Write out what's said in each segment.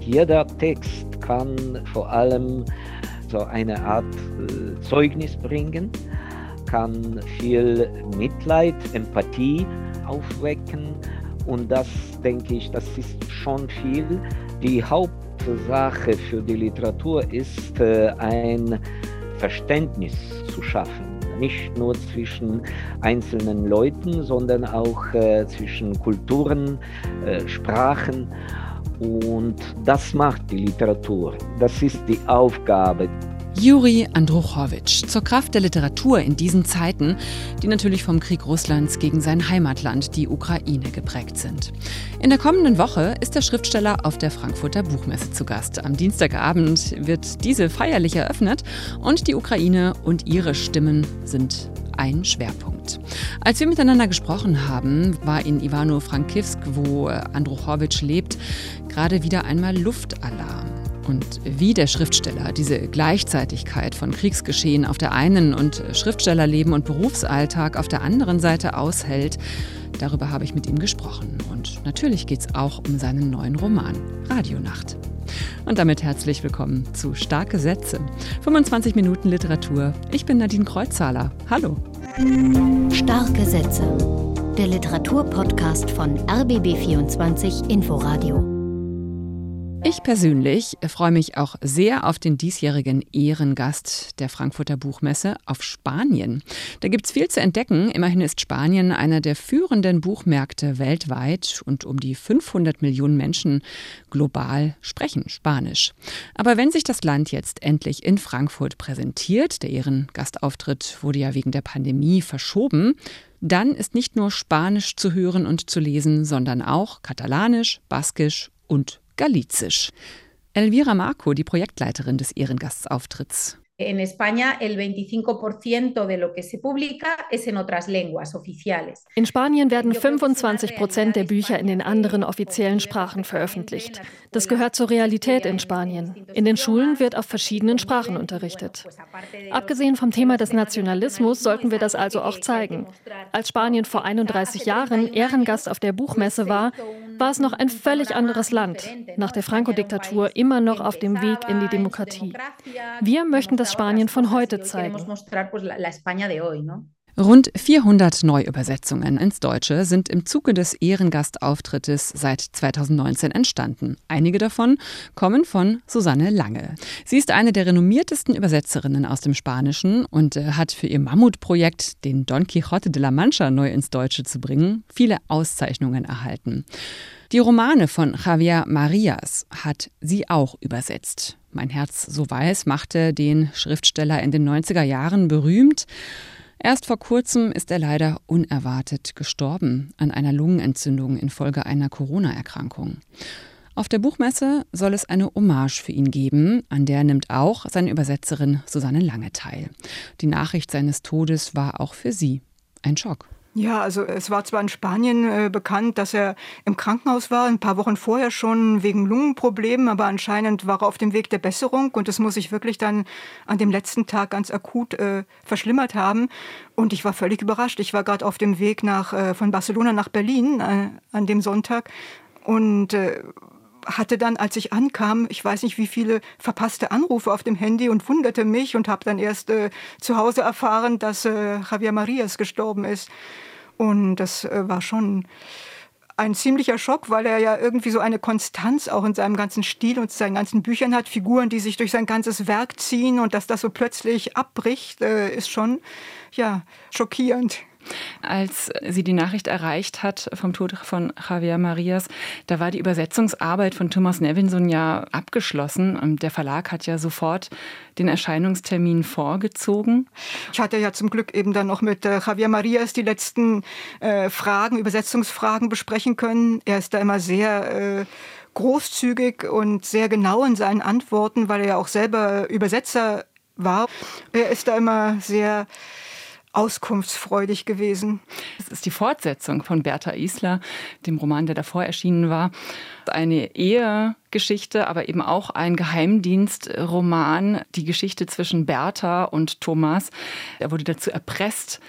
Jeder Text kann vor allem so eine Art äh, Zeugnis bringen, kann viel Mitleid, Empathie aufwecken und das denke ich, das ist schon viel. Die Hauptsache für die Literatur ist äh, ein Verständnis zu schaffen nicht nur zwischen einzelnen Leuten, sondern auch äh, zwischen Kulturen, äh, Sprachen. Und das macht die Literatur. Das ist die Aufgabe. Juri Andruchowitsch zur Kraft der Literatur in diesen Zeiten, die natürlich vom Krieg Russlands gegen sein Heimatland, die Ukraine, geprägt sind. In der kommenden Woche ist der Schriftsteller auf der Frankfurter Buchmesse zu Gast. Am Dienstagabend wird diese feierlich eröffnet und die Ukraine und ihre Stimmen sind ein Schwerpunkt. Als wir miteinander gesprochen haben, war in Ivano-Frankivsk, wo Andruchowitsch lebt, gerade wieder einmal Luftalarm. Und wie der Schriftsteller diese Gleichzeitigkeit von Kriegsgeschehen auf der einen und Schriftstellerleben und Berufsalltag auf der anderen Seite aushält, darüber habe ich mit ihm gesprochen. Und natürlich geht es auch um seinen neuen Roman Radionacht. Und damit herzlich willkommen zu Starke Sätze. 25 Minuten Literatur. Ich bin Nadine Kreuzzahler. Hallo. Starke Sätze. Der Literaturpodcast von RBB24 Inforadio. Ich persönlich freue mich auch sehr auf den diesjährigen Ehrengast der Frankfurter Buchmesse auf Spanien. Da gibt es viel zu entdecken. Immerhin ist Spanien einer der führenden Buchmärkte weltweit und um die 500 Millionen Menschen global sprechen Spanisch. Aber wenn sich das Land jetzt endlich in Frankfurt präsentiert, der Ehrengastauftritt wurde ja wegen der Pandemie verschoben, dann ist nicht nur Spanisch zu hören und zu lesen, sondern auch Katalanisch, Baskisch und Galizisch. Elvira Marco, die Projektleiterin des Ehrengastsauftritts. En España, el 25% de lo que se publica es en otras lenguas oficiales. In Spanien werden 25 Prozent der Bücher in den anderen offiziellen Sprachen veröffentlicht. Das gehört zur Realität in Spanien. In den Schulen wird auf verschiedenen Sprachen unterrichtet. Abgesehen vom Thema des Nationalismus sollten wir das also auch zeigen. Als Spanien vor 31 Jahren Ehrengast auf der Buchmesse war, war es noch ein völlig anderes Land, nach der Franco-Diktatur immer noch auf dem Weg in die Demokratie. Wir möchten das Spanien von heute zeigen. Rund 400 Neuübersetzungen ins Deutsche sind im Zuge des Ehrengastauftrittes seit 2019 entstanden. Einige davon kommen von Susanne Lange. Sie ist eine der renommiertesten Übersetzerinnen aus dem Spanischen und äh, hat für ihr Mammutprojekt, den Don Quixote de la Mancha neu ins Deutsche zu bringen, viele Auszeichnungen erhalten. Die Romane von Javier Marias hat sie auch übersetzt. Mein Herz so weiß machte den Schriftsteller in den 90er Jahren berühmt. Erst vor kurzem ist er leider unerwartet gestorben an einer Lungenentzündung infolge einer Corona-Erkrankung. Auf der Buchmesse soll es eine Hommage für ihn geben, an der nimmt auch seine Übersetzerin Susanne Lange teil. Die Nachricht seines Todes war auch für sie ein Schock. Ja, also es war zwar in Spanien äh, bekannt, dass er im Krankenhaus war, ein paar Wochen vorher schon wegen Lungenproblemen, aber anscheinend war er auf dem Weg der Besserung und es muss sich wirklich dann an dem letzten Tag ganz akut äh, verschlimmert haben. Und ich war völlig überrascht. Ich war gerade auf dem Weg nach, äh, von Barcelona nach Berlin äh, an dem Sonntag und äh, hatte dann, als ich ankam, ich weiß nicht wie viele verpasste Anrufe auf dem Handy und wunderte mich und habe dann erst äh, zu Hause erfahren, dass äh, Javier Marias gestorben ist. Und das äh, war schon ein ziemlicher Schock, weil er ja irgendwie so eine Konstanz auch in seinem ganzen Stil und seinen ganzen Büchern hat, Figuren, die sich durch sein ganzes Werk ziehen und dass das so plötzlich abbricht, äh, ist schon ja schockierend. Als sie die Nachricht erreicht hat vom Tod von Javier Marias, da war die Übersetzungsarbeit von Thomas Nevinson ja abgeschlossen. Der Verlag hat ja sofort den Erscheinungstermin vorgezogen. Ich hatte ja zum Glück eben dann noch mit äh, Javier Marias die letzten äh, Fragen, Übersetzungsfragen besprechen können. Er ist da immer sehr äh, großzügig und sehr genau in seinen Antworten, weil er ja auch selber Übersetzer war. Er ist da immer sehr auskunftsfreudig gewesen. Es ist die Fortsetzung von Bertha Isler, dem Roman, der davor erschienen war. Eine Ehegeschichte, aber eben auch ein Geheimdienstroman, die Geschichte zwischen Bertha und Thomas. Er wurde dazu erpresst,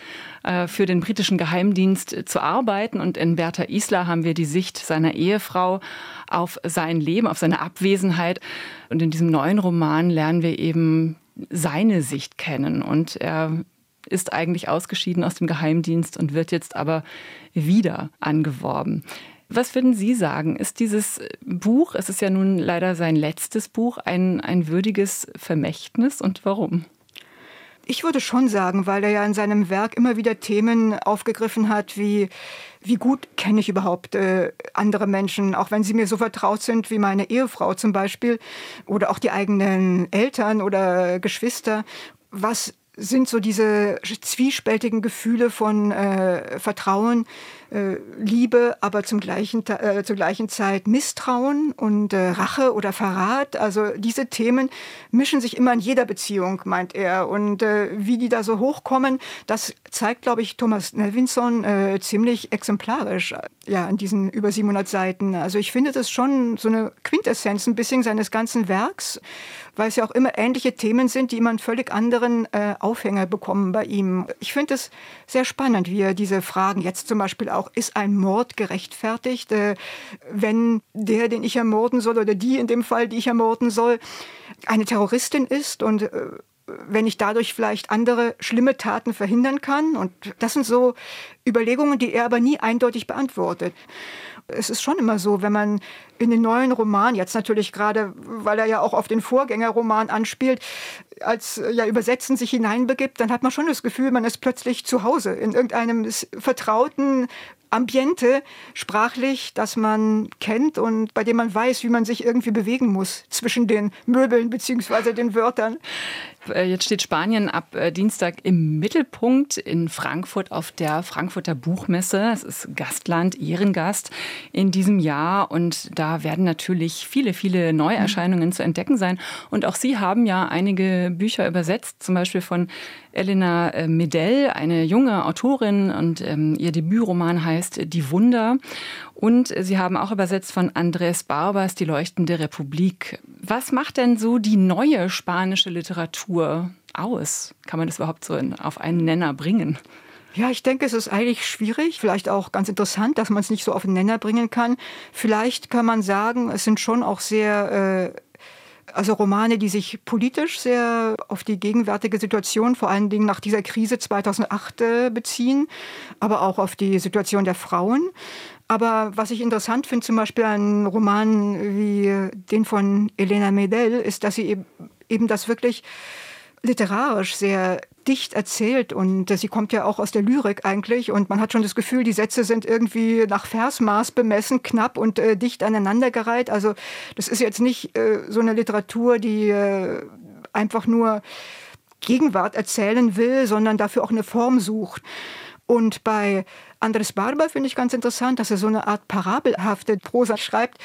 äh, für den britischen Geheimdienst zu arbeiten. Und in Bertha Isler haben wir die Sicht seiner Ehefrau auf sein Leben, auf seine Abwesenheit. Und in diesem neuen Roman lernen wir eben seine Sicht kennen. Und er ist eigentlich ausgeschieden aus dem Geheimdienst und wird jetzt aber wieder angeworben. Was würden Sie sagen? Ist dieses Buch, es ist ja nun leider sein letztes Buch, ein, ein würdiges Vermächtnis und warum? Ich würde schon sagen, weil er ja in seinem Werk immer wieder Themen aufgegriffen hat, wie wie gut kenne ich überhaupt äh, andere Menschen, auch wenn sie mir so vertraut sind wie meine Ehefrau zum Beispiel oder auch die eigenen Eltern oder Geschwister. Was sind so diese zwiespältigen Gefühle von äh, Vertrauen, äh, Liebe, aber zum gleichen, äh, zur gleichen Zeit Misstrauen und äh, Rache oder Verrat. Also diese Themen mischen sich immer in jeder Beziehung, meint er. Und äh, wie die da so hochkommen, das zeigt, glaube ich, Thomas Nelvinson äh, ziemlich exemplarisch ja, in diesen über 700 Seiten. Also ich finde das schon so eine Quintessenz ein bisschen seines ganzen Werks weil es ja auch immer ähnliche Themen sind, die immer einen völlig anderen äh, Aufhänger bekommen bei ihm. Ich finde es sehr spannend, wie er diese Fragen jetzt zum Beispiel auch, ist ein Mord gerechtfertigt, äh, wenn der, den ich ermorden soll oder die in dem Fall, die ich ermorden soll, eine Terroristin ist und äh, wenn ich dadurch vielleicht andere schlimme Taten verhindern kann. Und das sind so Überlegungen, die er aber nie eindeutig beantwortet. Es ist schon immer so, wenn man in den neuen Roman, jetzt natürlich gerade, weil er ja auch auf den Vorgängerroman anspielt, als ja Übersetzen sich hineinbegibt, dann hat man schon das Gefühl, man ist plötzlich zu Hause in irgendeinem vertrauten Ambiente sprachlich, das man kennt und bei dem man weiß, wie man sich irgendwie bewegen muss zwischen den Möbeln bzw. den Wörtern. Äh, jetzt steht Spanien ab äh, Dienstag im Mittelpunkt in Frankfurt auf der Frankfurter Buchmesse. Es ist Gastland, Ehrengast in diesem Jahr und da werden natürlich viele, viele Neuerscheinungen mhm. zu entdecken sein. Und auch Sie haben ja einige Bücher übersetzt, zum Beispiel von Elena äh, Medell, eine junge Autorin und ähm, ihr Debütroman heißt Die Wunder. Und Sie haben auch übersetzt von Andrés Barbas Die leuchtende Republik. Was macht denn so die neue spanische Literatur aus? Kann man das überhaupt so in, auf einen Nenner bringen? Ja, ich denke, es ist eigentlich schwierig, vielleicht auch ganz interessant, dass man es nicht so auf den Nenner bringen kann. Vielleicht kann man sagen, es sind schon auch sehr äh, also Romane, die sich politisch sehr auf die gegenwärtige Situation, vor allen Dingen nach dieser Krise 2008 äh, beziehen, aber auch auf die Situation der Frauen. Aber was ich interessant finde, zum Beispiel an Romanen wie den von Elena Medel, ist, dass sie eben, eben das wirklich literarisch sehr dicht erzählt und sie kommt ja auch aus der Lyrik eigentlich und man hat schon das Gefühl, die Sätze sind irgendwie nach Versmaß bemessen, knapp und äh, dicht aneinandergereiht. Also das ist jetzt nicht äh, so eine Literatur, die äh, einfach nur Gegenwart erzählen will, sondern dafür auch eine Form sucht. Und bei Andres Barber finde ich ganz interessant, dass er so eine Art parabelhafte Prosa schreibt.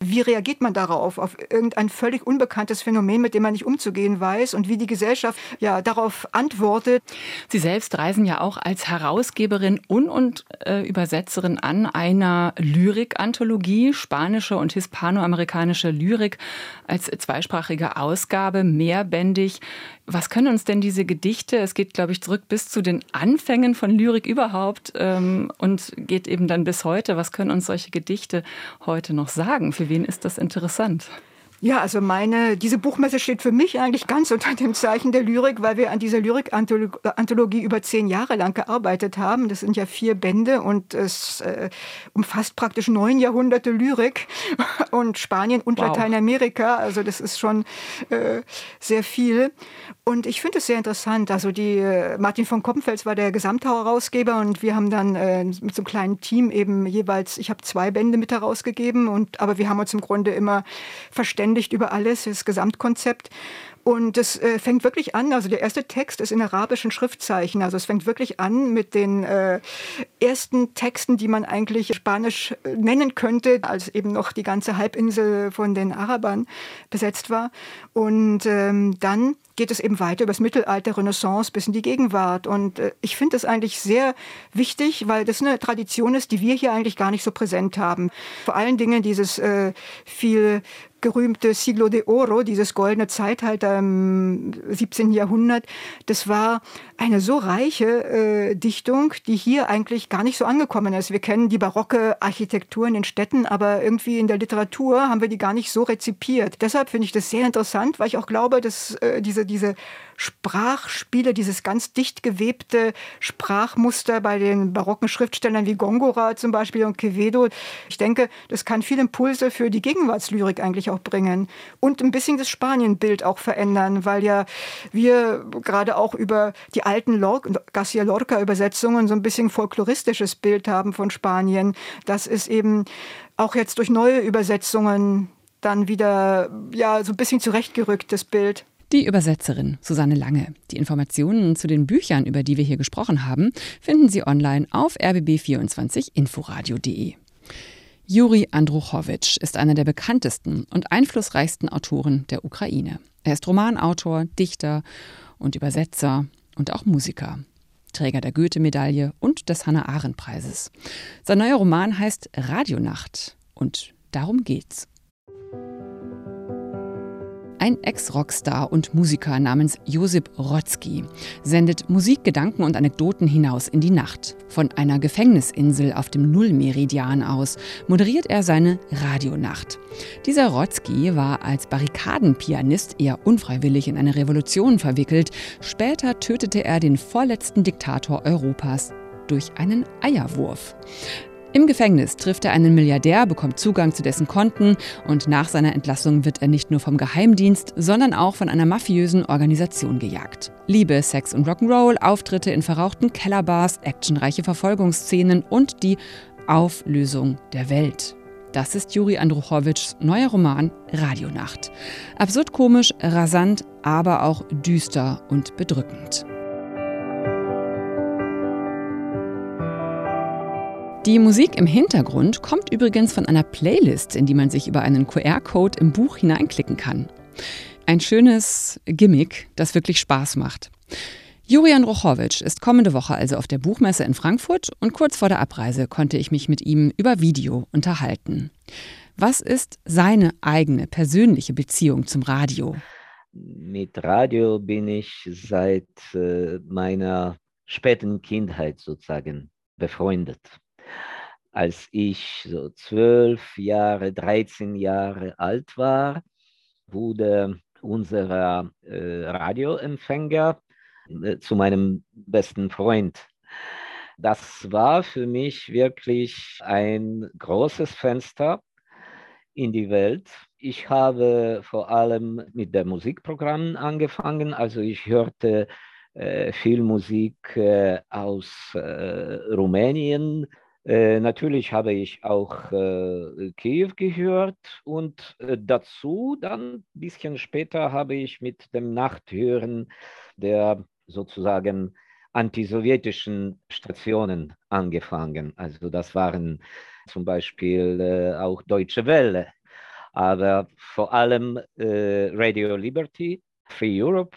Wie reagiert man darauf, auf irgendein völlig unbekanntes Phänomen, mit dem man nicht umzugehen weiß und wie die Gesellschaft ja darauf antwortet? Sie selbst reisen ja auch als Herausgeberin und, und äh, Übersetzerin an einer Lyrik-Anthologie, spanische und hispanoamerikanische Lyrik als zweisprachige Ausgabe, mehrbändig. Was können uns denn diese Gedichte, es geht, glaube ich, zurück bis zu den Anfängen von Lyrik überhaupt, ähm, und geht eben dann bis heute. Was können uns solche Gedichte heute noch sagen? Für wen ist das interessant? Ja, also meine, diese Buchmesse steht für mich eigentlich ganz unter dem Zeichen der Lyrik, weil wir an dieser Lyrik-Anthologie über zehn Jahre lang gearbeitet haben. Das sind ja vier Bände und es äh, umfasst praktisch neun Jahrhunderte Lyrik und Spanien und wow. Lateinamerika. Also das ist schon äh, sehr viel. Und ich finde es sehr interessant. Also die äh, Martin von Koppenfels war der Gesamtherausgeber und wir haben dann äh, mit so einem kleinen Team eben jeweils, ich habe zwei Bände mit herausgegeben und aber wir haben uns im Grunde immer verständigt verständigt über alles, das Gesamtkonzept. Und es äh, fängt wirklich an, also der erste Text ist in arabischen Schriftzeichen. Also es fängt wirklich an mit den äh, ersten Texten, die man eigentlich Spanisch äh, nennen könnte, als eben noch die ganze Halbinsel von den Arabern besetzt war. Und ähm, dann geht es eben weiter über das Mittelalter, Renaissance bis in die Gegenwart. Und äh, ich finde das eigentlich sehr wichtig, weil das eine Tradition ist, die wir hier eigentlich gar nicht so präsent haben. Vor allen Dingen dieses äh, viel gerühmte Siglo de Oro, dieses goldene Zeitalter im 17. Jahrhundert, das war eine so reiche äh, Dichtung, die hier eigentlich gar nicht so angekommen ist. Wir kennen die barocke Architektur in den Städten, aber irgendwie in der Literatur haben wir die gar nicht so rezipiert. Deshalb finde ich das sehr interessant, weil ich auch glaube, dass äh, diese, diese Sprachspiele, dieses ganz dicht gewebte Sprachmuster bei den barocken Schriftstellern wie Gongora zum Beispiel und Quevedo. Ich denke, das kann viele Impulse für die Gegenwartslyrik eigentlich auch bringen und ein bisschen das Spanienbild auch verändern, weil ja wir gerade auch über die alten Lor Garcia Lorca Übersetzungen so ein bisschen folkloristisches Bild haben von Spanien. Das ist eben auch jetzt durch neue Übersetzungen dann wieder ja so ein bisschen zurechtgerückt das Bild. Die Übersetzerin Susanne Lange. Die Informationen zu den Büchern, über die wir hier gesprochen haben, finden Sie online auf rbb24inforadio.de. Juri Andruchowitsch ist einer der bekanntesten und einflussreichsten Autoren der Ukraine. Er ist Romanautor, Dichter und Übersetzer und auch Musiker. Träger der Goethe-Medaille und des Hannah-Arendt-Preises. Sein neuer Roman heißt Radionacht und darum geht's. Ein Ex-Rockstar und Musiker namens Josip Rotzki sendet Musik, Gedanken und Anekdoten hinaus in die Nacht. Von einer Gefängnisinsel auf dem Nullmeridian aus moderiert er seine Radionacht. Dieser Rotzki war als Barrikadenpianist eher unfreiwillig in eine Revolution verwickelt. Später tötete er den vorletzten Diktator Europas durch einen Eierwurf. Im Gefängnis trifft er einen Milliardär, bekommt Zugang zu dessen Konten und nach seiner Entlassung wird er nicht nur vom Geheimdienst, sondern auch von einer mafiösen Organisation gejagt. Liebe, Sex und Rock'n'Roll, Auftritte in verrauchten Kellerbars, actionreiche Verfolgungsszenen und die Auflösung der Welt. Das ist Juri Andruchowitschs neuer Roman Radionacht. Absurd komisch, rasant, aber auch düster und bedrückend. Die Musik im Hintergrund kommt übrigens von einer Playlist, in die man sich über einen QR-Code im Buch hineinklicken kann. Ein schönes Gimmick, das wirklich Spaß macht. Jurian Rochowitsch ist kommende Woche also auf der Buchmesse in Frankfurt und kurz vor der Abreise konnte ich mich mit ihm über Video unterhalten. Was ist seine eigene persönliche Beziehung zum Radio? Mit Radio bin ich seit äh, meiner späten Kindheit sozusagen befreundet als ich so zwölf Jahre, 13 Jahre alt war, wurde unser äh, Radioempfänger äh, zu meinem besten Freund. Das war für mich wirklich ein großes Fenster in die Welt. Ich habe vor allem mit der Musikprogramm angefangen. Also ich hörte äh, viel Musik äh, aus äh, Rumänien, äh, natürlich habe ich auch äh, Kiew gehört und äh, dazu dann ein bisschen später habe ich mit dem Nachthören der sozusagen antisowjetischen Stationen angefangen. Also das waren zum Beispiel äh, auch Deutsche Welle, aber vor allem äh, Radio Liberty, Free Europe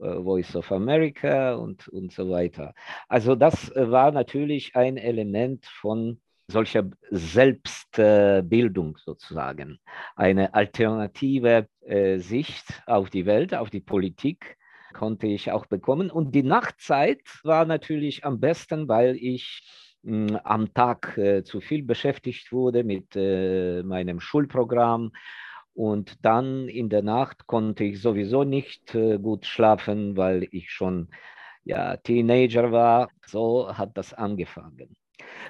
Voice of America und, und so weiter. Also das äh, war natürlich ein Element von solcher Selbstbildung sozusagen, eine alternative äh, Sicht auf die Welt, auf die Politik konnte ich auch bekommen. Und die Nachtzeit war natürlich am besten, weil ich hm, am Tag zu viel beschäftigt wurde mit meinem Schulprogramm und dann in der Nacht konnte ich sowieso nicht äh, gut schlafen, weil ich schon ja, Teenager war. So hat das angefangen.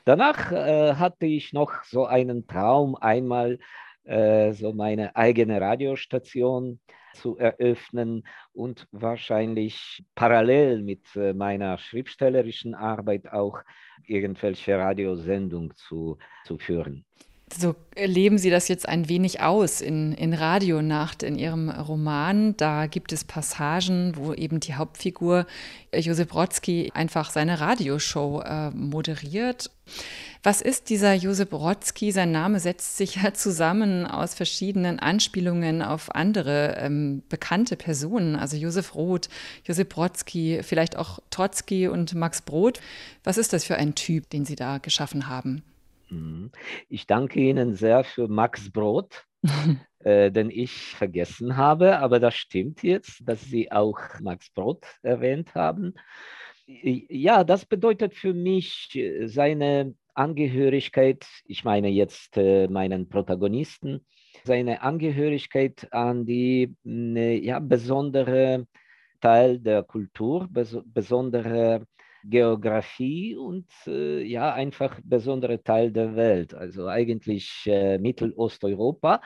Danach äh, hatte ich noch so einen Traum, einmal äh, so meine eigene Radiostation zu eröffnen und wahrscheinlich parallel mit äh, meiner schriftstellerischen Arbeit auch irgendwelche Radiosendung zu, zu führen. So leben Sie das jetzt ein wenig aus in, in Radionacht, in Ihrem Roman. Da gibt es Passagen, wo eben die Hauptfigur Josef Brodsky einfach seine Radioshow äh, moderiert. Was ist dieser Josef Brodsky? Sein Name setzt sich ja zusammen aus verschiedenen Anspielungen auf andere ähm, bekannte Personen, also Josef Roth, Josef Brodsky, vielleicht auch Trotzki und Max Brod. Was ist das für ein Typ, den Sie da geschaffen haben? Mhm. Ich danke Ihnen sehr für Max Brot, äh, den ich vergessen habe, aber das stimmt jetzt, dass Sie auch Max Brot erwähnt haben. Ja, das bedeutet für mich äh, seine Angehörigkeit, ich meine jetzt äh, meinen Protagonisten, seine Angehörigkeit an die ne, ja, besondere Teil der Kultur, bes besondere Geografie und äh, ja, einfach besondere Teil der Welt, also eigentlich äh, Mittelosteuropa,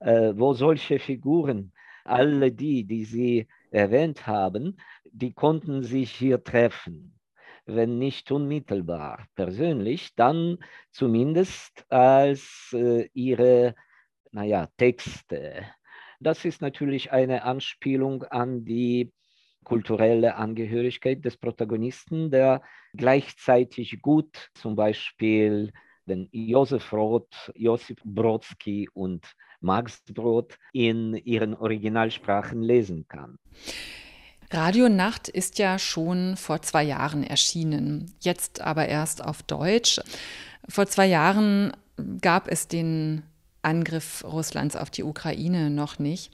äh, wo solche Figuren, alle die, die Sie erwähnt haben, die konnten sich hier treffen. Wenn nicht unmittelbar persönlich, dann zumindest als äh, ihre, naja, Texte. Das ist natürlich eine Anspielung an die kulturelle Angehörigkeit des Protagonisten, der gleichzeitig gut zum Beispiel den Josef Roth, Josip Brodsky und Max Brod in ihren Originalsprachen lesen kann. Radio Nacht ist ja schon vor zwei Jahren erschienen, jetzt aber erst auf Deutsch. Vor zwei Jahren gab es den Angriff Russlands auf die Ukraine noch nicht.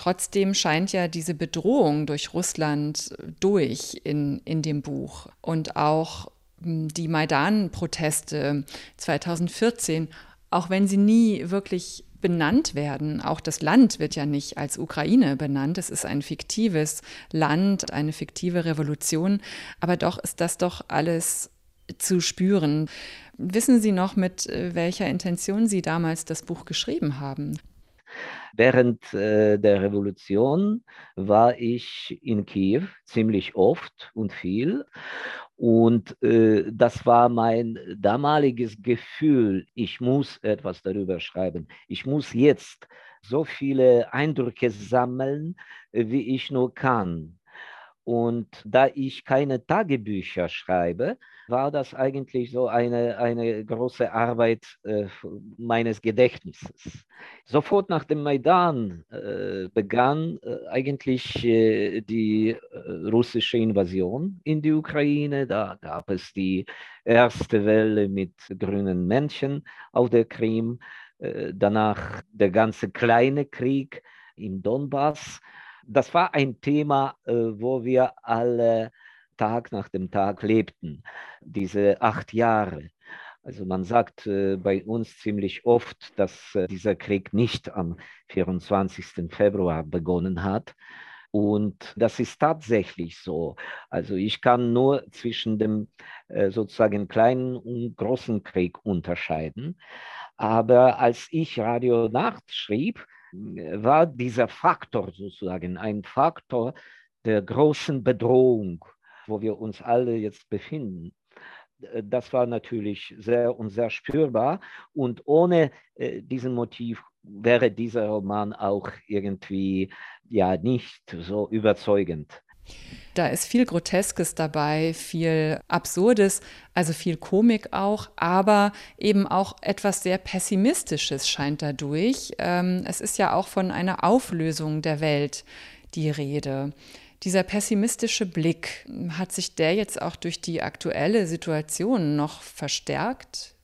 Trotzdem scheint ja diese Bedrohung durch Russland durch in, in dem Buch und auch hm, die Maidan-Proteste 2014, auch wenn sie nie wirklich benannt werden. Auch das Land wird ja nicht als Ukraine benannt. Es ist ein fiktives Land, eine fiktive Revolution. Aber doch ist das doch alles zu spüren. Wissen Sie noch, mit äh, welcher Intention Sie damals das Buch geschrieben haben? Während äh, der Revolution war ich in Kiew ziemlich oft und viel. Und äh, das war mein damaliges Gefühl, ich muss etwas darüber schreiben. Ich muss jetzt so viele Eindrücke sammeln, wie ich nur kann. Und da ich keine Tagebücher schreibe, war das eigentlich so eine, eine große Arbeit äh, meines Gedächtnisses. Sofort nach dem Maidan äh, begann äh, eigentlich äh, die äh, russische Invasion in die Ukraine. Da gab es die erste Welle mit grünen Männchen auf der Krim, äh, danach der ganze kleine Krieg im Donbass das war ein Thema, äh, wo wir alle Tag nach dem Tag lebten, diese acht Jahre. Also man sagt äh, bei uns ziemlich oft, dass äh, dieser Krieg nicht am 24. Februar begonnen hat. Und das ist tatsächlich so. Also ich kann nur zwischen dem sozusagen kleinen und großen Krieg unterscheiden. Aber als ich Radio Nacht schrieb, war dieser Faktor sozusagen ein Faktor der großen Bedrohung, wo wir uns alle jetzt befinden. Das war natürlich sehr und sehr spürbar. Und ohne äh, diesen Motiv wäre dieser Roman auch irgendwie ja nicht so überzeugend. Da ist viel Groteskes dabei, viel Absurdes, also viel Komik auch, aber eben auch etwas sehr Pessimistisches scheint dadurch. Ähm, es ist ja auch von einer Auflösung der Welt die Rede. Dieser pessimistische Blick, hat sich der jetzt auch durch die aktuelle Situation noch verstärkt?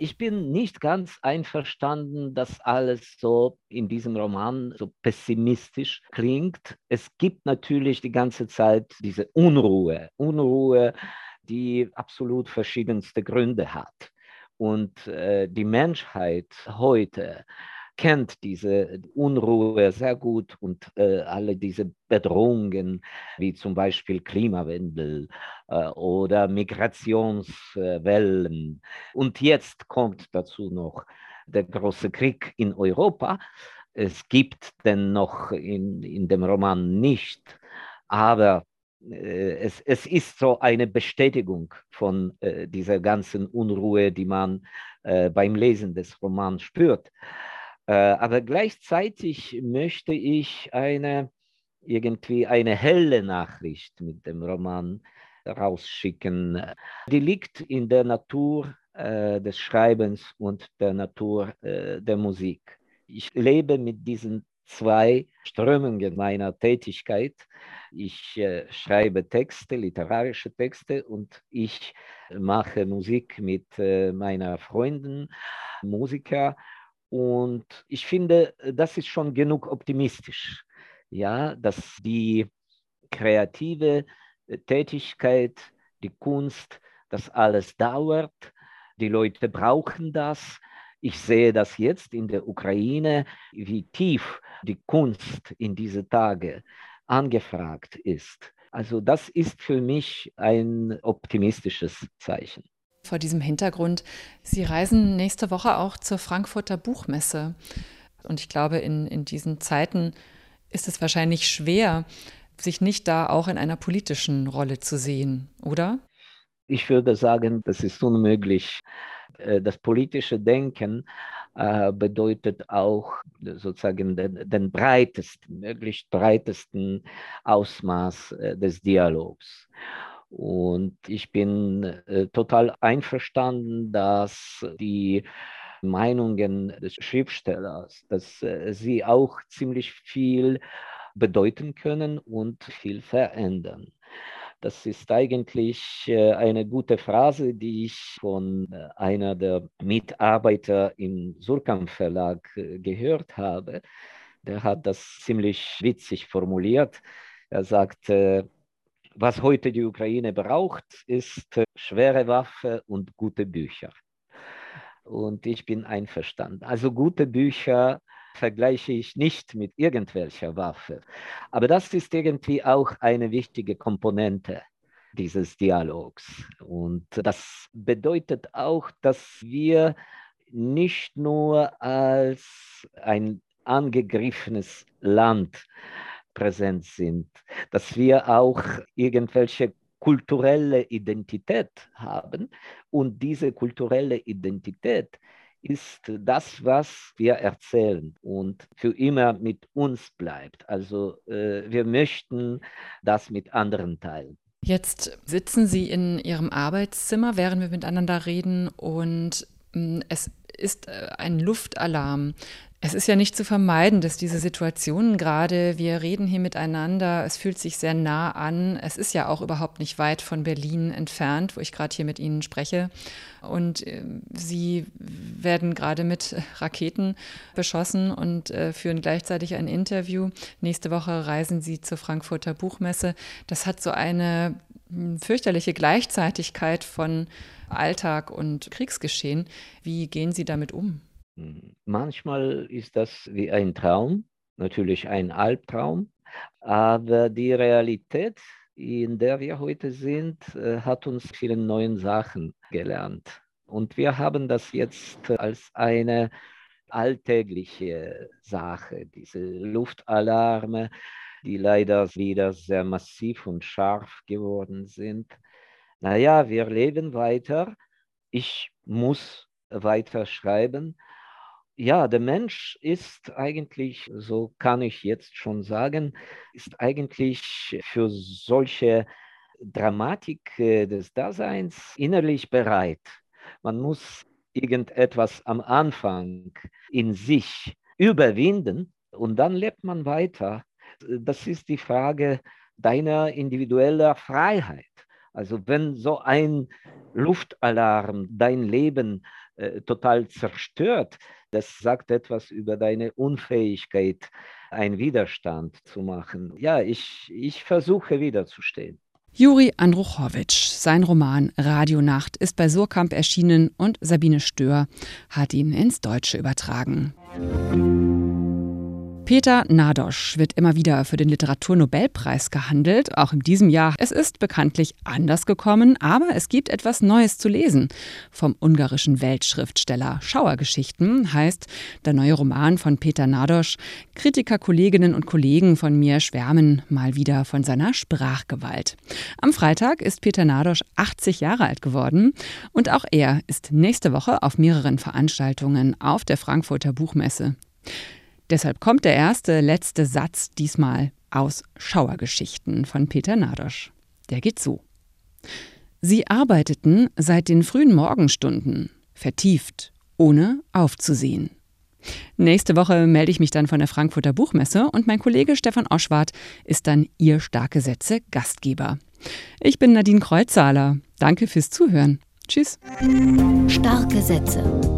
Ich bin nicht ganz einverstanden, dass alles so in diesem Roman so pessimistisch klingt. Es gibt natürlich die ganze Zeit diese Unruhe, Unruhe, die absolut verschiedenste Gründe hat. Und äh, die Menschheit heute kennt diese Unruhe sehr gut und äh, alle diese Bedrohungen, wie zum Beispiel Klimawandel äh, oder Migrationswellen. Und jetzt kommt dazu noch der große Krieg in Europa. Es gibt den noch in, in dem Roman nicht, aber äh, es, es ist so eine Bestätigung von äh, dieser ganzen Unruhe, die man äh, beim Lesen des Romans spürt. Äh, aber gleichzeitig möchte ich eine irgendwie eine helle Nachricht mit dem Roman rausschicken. Die liegt in der Natur äh, des Schreibens und der Natur äh, der Musik. Ich lebe mit diesen zwei Strömungen meiner Tätigkeit. Ich äh, schreibe Texte, literarische Texte und ich mache Musik mit äh, meiner Freunden, Musiker. Und ich finde, das ist schon genug optimistisch, ja, dass die kreative äh, Tätigkeit, die Kunst, das alles dauert. Die Leute brauchen das. Ich sehe das jetzt in der Ukraine, wie tief die Kunst in diese Tage angefragt ist. Also das ist für mich ein optimistisches Zeichen. Vor diesem Hintergrund, Sie reisen nächste Woche auch zur Frankfurter Buchmesse. Und ich glaube, in, in diesen Zeiten ist es wahrscheinlich schwer, sich nicht da auch in einer politischen Rolle zu sehen, oder? Ich würde sagen, das ist unmöglich. Äh, das politische Denken äh, bedeutet auch sozusagen den, den, breitesten, möglichst breitesten Ausmaß äh, des Dialogs. Und ich bin total einverstanden, dass die Meinungen des Schriftstellers, dass sie auch ziemlich viel bedeuten können und viel verändern. Das ist eigentlich äh, eine gute Phrase, die ich von äh, einer der Mitarbeiter im Surkamp Verlag äh, gehört habe. Der hat das ziemlich witzig formuliert. Er sagt, was heute die Ukraine braucht, ist schwere Waffe und gute Bücher. Und ich bin einverstanden. Also gute Bücher vergleiche ich nicht mit irgendwelcher Waffe. Aber das ist irgendwie auch eine wichtige Komponente dieses Dialogs. Und das bedeutet auch, dass wir nicht nur als ein angegriffenes Land präsent sind, dass wir auch irgendwelche kulturelle Identität haben und diese kulturelle Identität ist das, was wir erzählen und für immer mit uns bleibt. Also äh, wir möchten das mit anderen teilen. Jetzt sitzen Sie in Ihrem Arbeitszimmer, während wir miteinander reden und mm, es ist äh, ein Luftalarm. Es ist ja nicht zu vermeiden, dass diese Situationen gerade, wir reden hier miteinander, es fühlt sich sehr nah an. Es ist ja auch überhaupt nicht weit von Berlin entfernt, wo ich gerade hier mit Ihnen spreche. Und äh, Sie werden gerade mit Raketen beschossen und äh, führen gleichzeitig ein Interview. Nächste Woche reisen Sie zur Frankfurter Buchmesse. Das hat so eine hm, fürchterliche Gleichzeitigkeit von Alltag und Kriegsgeschehen. Wie gehen Sie damit um? Manchmal ist das wie ein Traum, natürlich ein Albtraum, aber die Realität, in der wir heute sind, äh, hat uns viele neue Sachen gelernt. Und wir haben das jetzt als eine alltägliche Sache, diese Luftalarme, die leider wieder sehr massiv und scharf geworden sind. Naja, wir leben weiter. Ich muss weiter schreiben ja, der Mensch ist eigentlich, so kann ich jetzt schon sagen, ist eigentlich für solche Dramatik äh, des Daseins innerlich bereit. Man muss irgendetwas am Anfang in sich überwinden und dann lebt man weiter. Das ist die Frage deiner individuellen Freiheit. Also wenn so ein Luftalarm dein Leben äh, total zerstört, das sagt etwas über deine Unfähigkeit, einen Widerstand zu machen. Ja, ich, ich versuche wiederzustehen. Juri Andruchowitsch, sein Roman Radionacht ist bei Surkamp erschienen und Sabine Stör hat ihn ins Deutsche übertragen. Peter Nadosch wird immer wieder für den Literaturnobelpreis gehandelt, auch in diesem Jahr. Es ist bekanntlich anders gekommen, aber es gibt etwas Neues zu lesen. Vom ungarischen Weltschriftsteller Schauergeschichten heißt der neue Roman von Peter Nadosch. Kritiker, Kolleginnen und Kollegen von mir schwärmen mal wieder von seiner Sprachgewalt. Am Freitag ist Peter Nadosch 80 Jahre alt geworden und auch er ist nächste Woche auf mehreren Veranstaltungen auf der Frankfurter Buchmesse. Deshalb kommt der erste, letzte Satz diesmal aus Schauergeschichten von Peter Nadosch. Der geht so. Sie arbeiteten seit den frühen Morgenstunden, vertieft, ohne aufzusehen. Nächste Woche melde ich mich dann von der Frankfurter Buchmesse und mein Kollege Stefan Oschwart ist dann Ihr Starke Sätze Gastgeber. Ich bin Nadine Kreuzzahler. Danke fürs Zuhören. Tschüss. Starke Sätze